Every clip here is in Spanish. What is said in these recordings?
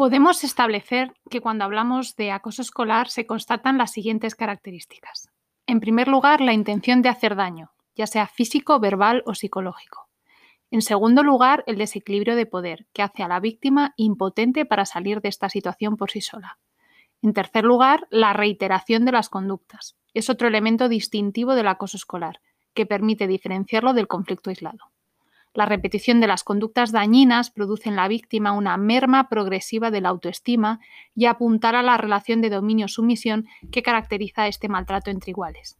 Podemos establecer que cuando hablamos de acoso escolar se constatan las siguientes características. En primer lugar, la intención de hacer daño, ya sea físico, verbal o psicológico. En segundo lugar, el desequilibrio de poder, que hace a la víctima impotente para salir de esta situación por sí sola. En tercer lugar, la reiteración de las conductas. Es otro elemento distintivo del acoso escolar, que permite diferenciarlo del conflicto aislado. La repetición de las conductas dañinas produce en la víctima una merma progresiva de la autoestima y apuntar a la relación de dominio-sumisión que caracteriza este maltrato entre iguales.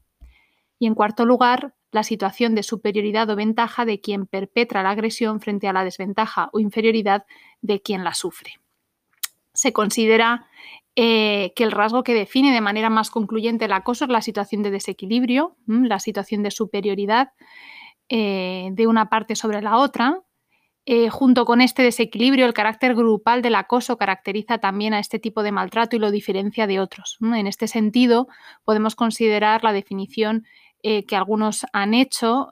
Y en cuarto lugar, la situación de superioridad o ventaja de quien perpetra la agresión frente a la desventaja o inferioridad de quien la sufre. Se considera eh, que el rasgo que define de manera más concluyente el acoso es la situación de desequilibrio, la situación de superioridad eh, de una parte sobre la otra. Eh, junto con este desequilibrio, el carácter grupal del acoso caracteriza también a este tipo de maltrato y lo diferencia de otros. En este sentido, podemos considerar la definición que algunos han hecho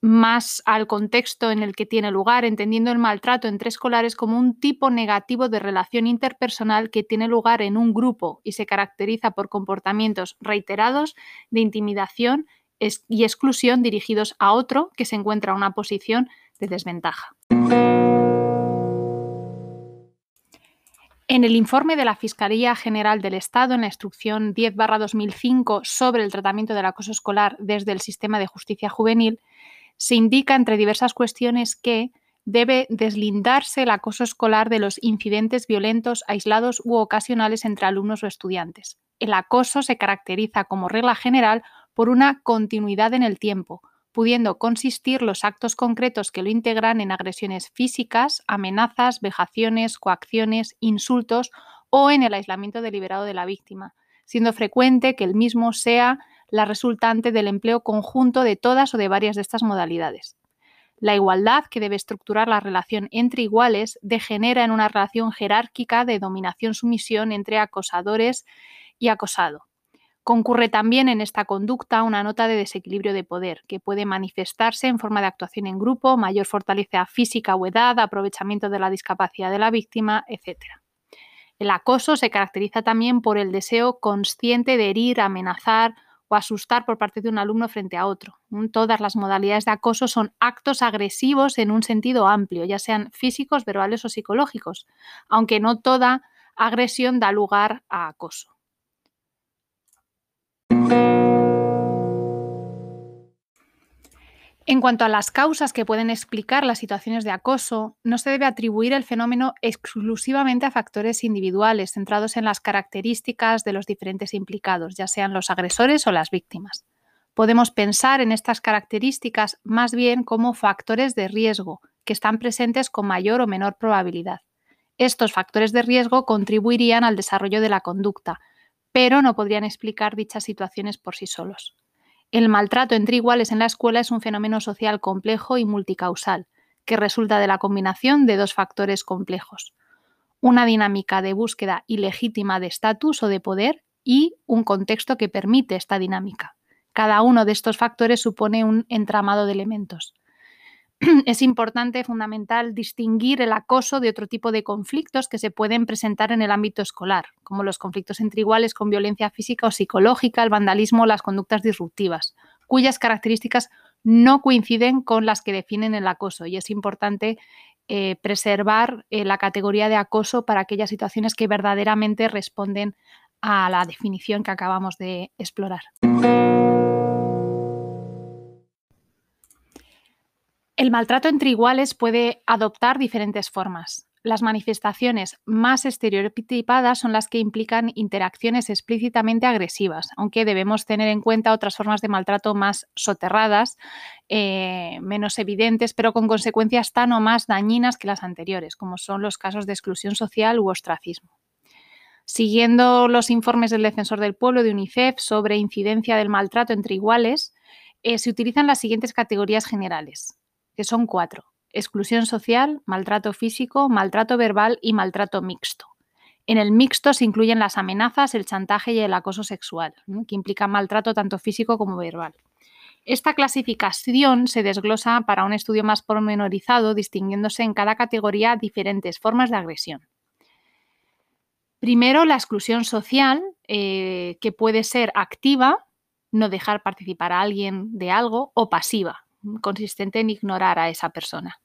más al contexto en el que tiene lugar, entendiendo el maltrato entre escolares como un tipo negativo de relación interpersonal que tiene lugar en un grupo y se caracteriza por comportamientos reiterados de intimidación y exclusión dirigidos a otro que se encuentra en una posición de desventaja. En el informe de la Fiscalía General del Estado, en la instrucción 10-2005 sobre el tratamiento del acoso escolar desde el sistema de justicia juvenil, se indica entre diversas cuestiones que debe deslindarse el acoso escolar de los incidentes violentos aislados u ocasionales entre alumnos o estudiantes. El acoso se caracteriza como regla general por una continuidad en el tiempo, pudiendo consistir los actos concretos que lo integran en agresiones físicas, amenazas, vejaciones, coacciones, insultos o en el aislamiento deliberado de la víctima, siendo frecuente que el mismo sea la resultante del empleo conjunto de todas o de varias de estas modalidades. La igualdad que debe estructurar la relación entre iguales degenera en una relación jerárquica de dominación-sumisión entre acosadores y acosado, Concurre también en esta conducta una nota de desequilibrio de poder, que puede manifestarse en forma de actuación en grupo, mayor fortaleza física o edad, aprovechamiento de la discapacidad de la víctima, etc. El acoso se caracteriza también por el deseo consciente de herir, amenazar o asustar por parte de un alumno frente a otro. Todas las modalidades de acoso son actos agresivos en un sentido amplio, ya sean físicos, verbales o psicológicos, aunque no toda agresión da lugar a acoso. En cuanto a las causas que pueden explicar las situaciones de acoso, no se debe atribuir el fenómeno exclusivamente a factores individuales centrados en las características de los diferentes implicados, ya sean los agresores o las víctimas. Podemos pensar en estas características más bien como factores de riesgo, que están presentes con mayor o menor probabilidad. Estos factores de riesgo contribuirían al desarrollo de la conducta, pero no podrían explicar dichas situaciones por sí solos. El maltrato entre iguales en la escuela es un fenómeno social complejo y multicausal, que resulta de la combinación de dos factores complejos. Una dinámica de búsqueda ilegítima de estatus o de poder y un contexto que permite esta dinámica. Cada uno de estos factores supone un entramado de elementos. es importante, fundamental, distinguir el acoso de otro tipo de conflictos que se pueden presentar en el ámbito escolar, como los conflictos entre iguales con violencia física o psicológica, el vandalismo o las conductas disruptivas, cuyas características no coinciden con las que definen el acoso. Y es importante eh, preservar eh, la categoría de acoso para aquellas situaciones que verdaderamente responden a la definición que acabamos de explorar. El maltrato entre iguales puede adoptar diferentes formas. Las manifestaciones más estereotipadas son las que implican interacciones explícitamente agresivas, aunque debemos tener en cuenta otras formas de maltrato más soterradas, eh, menos evidentes, pero con consecuencias tan o más dañinas que las anteriores, como son los casos de exclusión social u ostracismo. Siguiendo los informes del Defensor del Pueblo de UNICEF sobre incidencia del maltrato entre iguales, eh, se utilizan las siguientes categorías generales que son cuatro. Exclusión social, maltrato físico, maltrato verbal y maltrato mixto. En el mixto se incluyen las amenazas, el chantaje y el acoso sexual, que implican maltrato tanto físico como verbal. Esta clasificación se desglosa para un estudio más pormenorizado, distinguiéndose en cada categoría diferentes formas de agresión. Primero, la exclusión social, eh, que puede ser activa, no dejar participar a alguien de algo, o pasiva, consistente en ignorar a esa persona.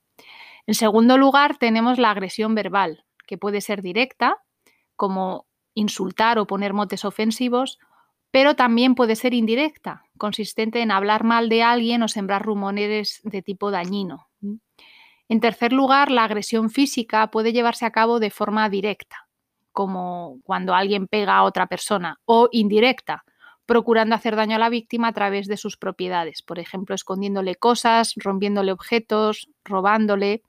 En segundo lugar, tenemos la agresión verbal, que puede ser directa, como insultar o poner motes ofensivos, pero también puede ser indirecta, consistente en hablar mal de alguien o sembrar rumores de tipo dañino. En tercer lugar, la agresión física puede llevarse a cabo de forma directa, como cuando alguien pega a otra persona, o indirecta, procurando hacer daño a la víctima a través de sus propiedades, por ejemplo, escondiéndole cosas, rompiéndole objetos, robándole.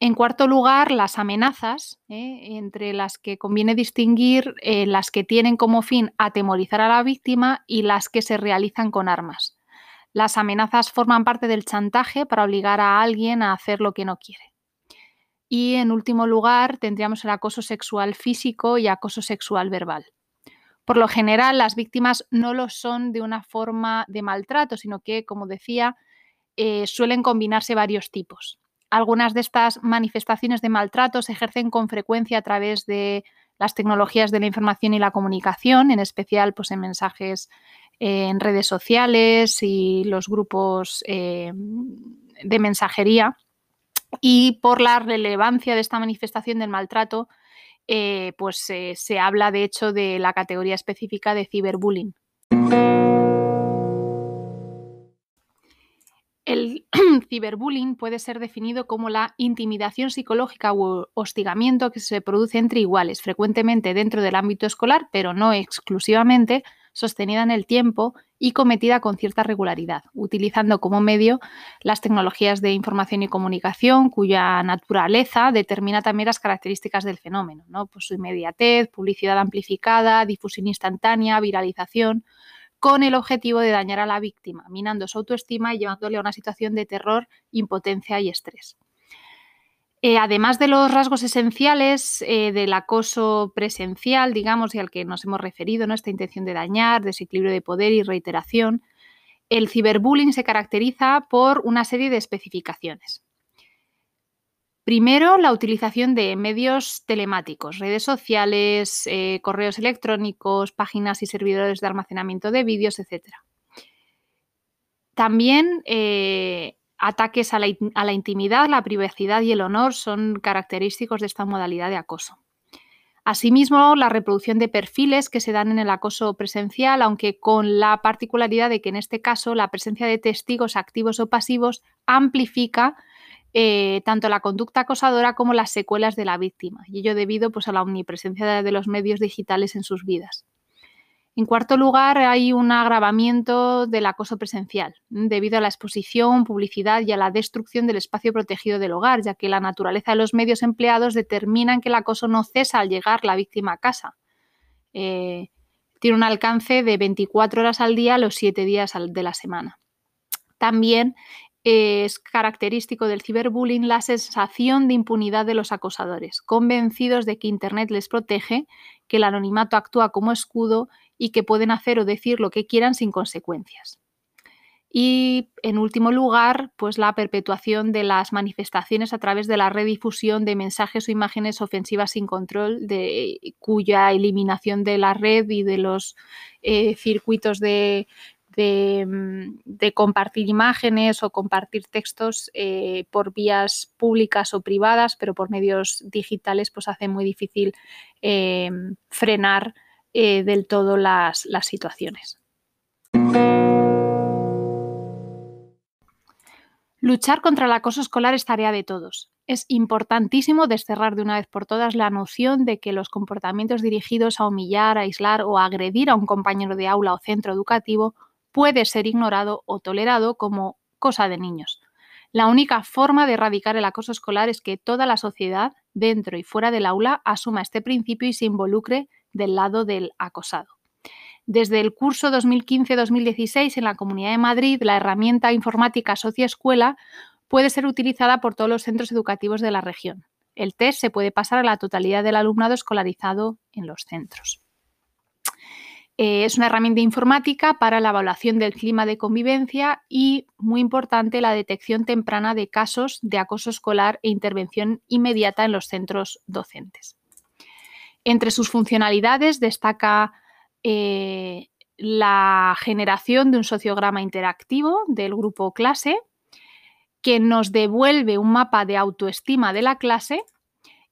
En cuarto lugar, las amenazas, ¿eh? entre las que conviene distinguir eh, las que tienen como fin atemorizar a la víctima y las que se realizan con armas. Las amenazas forman parte del chantaje para obligar a alguien a hacer lo que no quiere. Y en último lugar, tendríamos el acoso sexual físico y acoso sexual verbal. Por lo general, las víctimas no lo son de una forma de maltrato, sino que, como decía, eh, suelen combinarse varios tipos. Algunas de estas manifestaciones de maltrato se ejercen con frecuencia a través de las tecnologías de la información y la comunicación, en especial pues, en mensajes eh, en redes sociales y los grupos eh, de mensajería y por la relevancia de esta manifestación del maltrato, eh, pues se habla de hecho de la categoría específica de ciberbullying. El ciberbullying puede ser definido como la intimidación psicológica o hostigamiento que se produce entre iguales, frecuentemente dentro del ámbito escolar, pero no exclusivamente, sostenida en el tiempo y cometida con cierta regularidad, utilizando como medio las tecnologías de información y comunicación, cuya naturaleza determina también las características del fenómeno, ¿no? pues su inmediatez, publicidad amplificada, difusión instantánea, viralización, con el objetivo de dañar a la víctima, minando su autoestima y llevándole a una situación de terror, impotencia y estrés. Eh, además de los rasgos esenciales eh, del acoso presencial, digamos, y al que nos hemos referido, ¿no? esta intención de dañar, desequilibrio de poder y reiteración, el ciberbullying se caracteriza por una serie de especificaciones. Primero, la utilización de medios telemáticos, redes sociales, eh, correos electrónicos, páginas y servidores de almacenamiento de vídeos, etc. También Ataques a la, intimidad, la privacidad y el honor son característicos de esta modalidad de acoso. Asimismo, la reproducción de perfiles que se dan en el acoso presencial, aunque con la particularidad de que en este caso la presencia de testigos activos o pasivos amplifica eh, tanto la conducta acosadora como las secuelas de la víctima, y ello debido pues, a la omnipresencia de los medios digitales en sus vidas. En cuarto lugar, hay un agravamiento del acoso presencial, debido a la exposición, publicidad y a la destrucción del espacio protegido del hogar, ya que la naturaleza de los medios empleados determinan que el acoso no cesa al llegar la víctima a casa. Eh, tiene un alcance de 24 horas al día los 7 días de la semana. También es característico del ciberbullying la sensación de impunidad de los acosadores, convencidos de que Internet les protege, que el anonimato actúa como escudo y que pueden hacer o decir lo que quieran sin consecuencias. Y en último lugar, pues la perpetuación de las manifestaciones a través de la redifusión de mensajes o imágenes ofensivas sin control, de, cuya eliminación de la red y de los eh, circuitos de, de, compartir imágenes o compartir textos eh, por vías públicas o privadas, pero por medios digitales, pues hace muy difícil eh, frenar eh, del todo las, las situaciones. Luchar contra el acoso escolar es tarea de todos. Es importantísimo desterrar de una vez por todas la noción de que los comportamientos dirigidos a humillar, aislar o agredir a un compañero de aula o centro educativo puede ser ignorado o tolerado como cosa de niños. La única forma de erradicar el acoso escolar es que toda la sociedad, dentro y fuera del aula, asuma este principio y se involucre del lado del acosado. Desde el curso 2015-2016 en la Comunidad de Madrid, la herramienta informática Socia Escuela puede ser utilizada por todos los centros educativos de la región. el test se puede pasar a la totalidad del alumnado escolarizado en los centros. Eh, es una herramienta informática para la evaluación del clima de convivencia y, muy importante, la detección temprana de casos de acoso escolar e intervención inmediata en los centros docentes. Entre sus funcionalidades destaca eh, la generación de un sociograma interactivo del grupo clase que nos devuelve un mapa de autoestima de la clase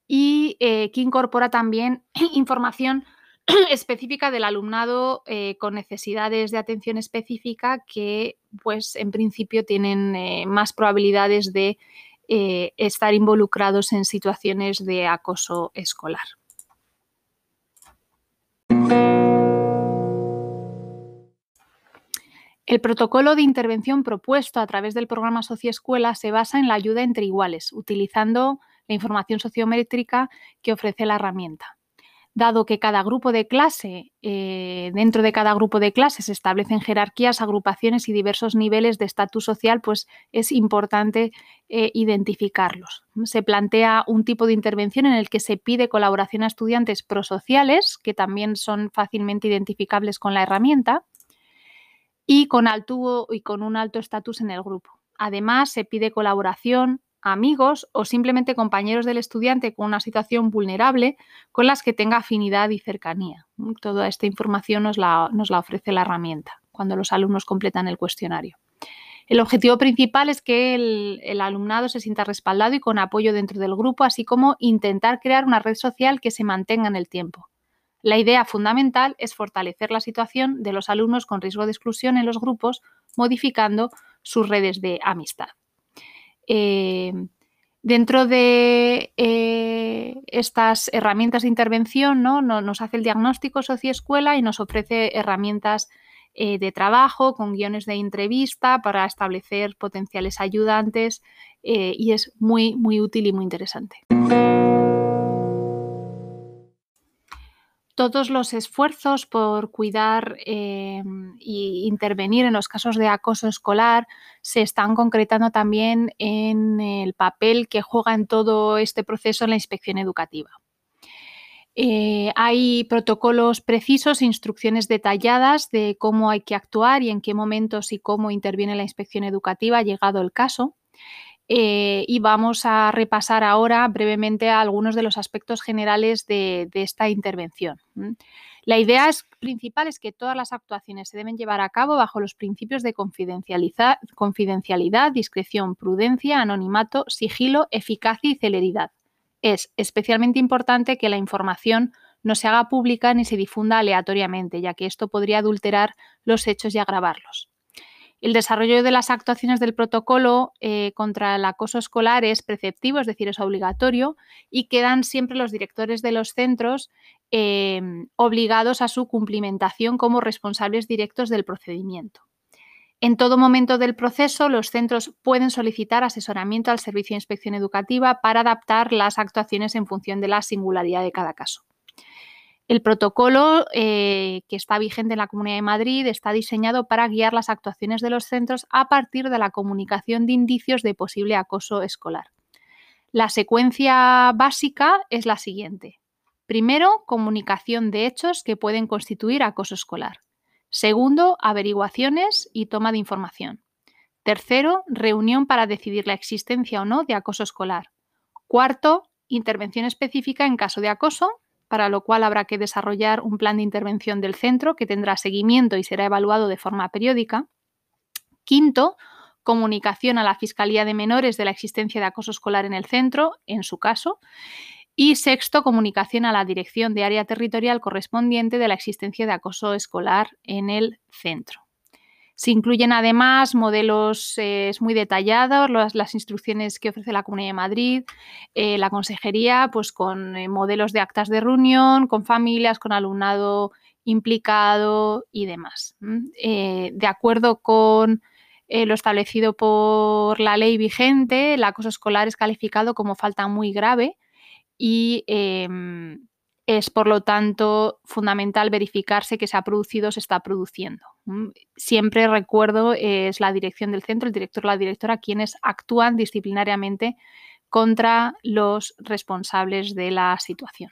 y eh, que incorpora también información específica del alumnado eh, con necesidades de atención específica que, pues, en principio tienen eh, más probabilidades de eh, estar involucrados en situaciones de acoso escolar. El protocolo de intervención propuesto a través del programa Socioescuela se basa en la ayuda entre iguales, utilizando la información sociométrica que ofrece la herramienta dado que cada grupo de clase, eh, dentro de cada grupo de clase se establecen jerarquías, agrupaciones y diversos niveles de estatus social, pues es importante eh, identificarlos. Se plantea un tipo de intervención en el que se pide colaboración a estudiantes prosociales, que también son fácilmente identificables con la herramienta, y con, alto, y con un alto estatus en el grupo. Además, se pide colaboración amigos o simplemente compañeros del estudiante con una situación vulnerable con las que tenga afinidad y cercanía. Toda esta información nos la, ofrece la herramienta cuando los alumnos completan el cuestionario. El objetivo principal es que el, el, alumnado se sienta respaldado y con apoyo dentro del grupo, así como intentar crear una red social que se mantenga en el tiempo. La idea fundamental es fortalecer la situación de los alumnos con riesgo de exclusión en los grupos, modificando sus redes de amistad. Eh, dentro de eh, estas herramientas de intervención, ¿no? nos hace el diagnóstico socioescuela y nos ofrece herramientas eh, de trabajo con guiones de entrevista para establecer potenciales ayudantes y es muy, muy útil y muy interesante. Todos los esfuerzos por cuidar e intervenir en los casos de acoso escolar se están concretando también en el papel que juega en todo este proceso la inspección educativa. Eh, hay protocolos precisos, instrucciones detalladas de cómo hay que actuar y en qué momentos y cómo interviene la inspección educativa llegado el caso. Eh, y vamos a repasar ahora brevemente algunos de los aspectos generales de, esta intervención. La idea principal es que todas las actuaciones se deben llevar a cabo bajo los principios de confidencialidad, discreción, prudencia, anonimato, sigilo, eficacia y celeridad. Es especialmente importante que la información no se haga pública ni se difunda aleatoriamente, ya que esto podría adulterar los hechos y agravarlos. El desarrollo de las actuaciones del protocolo eh, contra el acoso escolar es preceptivo, es decir, es obligatorio, y quedan siempre los directores de los centros em, obligados a su cumplimentación como responsables directos del procedimiento. En todo momento del proceso, los centros pueden solicitar asesoramiento al Servicio de Inspección Educativa para adaptar las actuaciones en función de la singularidad de cada caso. El protocolo eh, que está vigente en la Comunidad de Madrid está diseñado para guiar las actuaciones de los centros a partir de la comunicación de indicios de posible acoso escolar. La secuencia básica es la siguiente. Primero, comunicación de hechos que pueden constituir acoso escolar. Segundo, averiguaciones y toma de información. Tercero, reunión para decidir la existencia o no de acoso escolar. Cuarto, intervención específica en caso de acoso para lo cual habrá que desarrollar un plan de intervención del centro que tendrá seguimiento y será evaluado de forma periódica. Quinto, comunicación a la Fiscalía de Menores de la existencia de acoso escolar en el centro, en su caso. Y sexto, comunicación a la Dirección de Área Territorial correspondiente de la existencia de acoso escolar en el centro. Se incluyen además modelos eh, muy detallados, las, instrucciones que ofrece la Comunidad de Madrid, eh, la consejería, pues con eh, modelos de actas de reunión, con familias, con alumnado implicado y demás. de acuerdo con lo establecido por la ley vigente, el acoso escolar es calificado como falta muy grave y em, es, por lo tanto, fundamental verificarse que se ha producido o se está produciendo. Siempre recuerdo, es la dirección del centro, el director o la directora, quienes actúan disciplinariamente contra los responsables de la situación.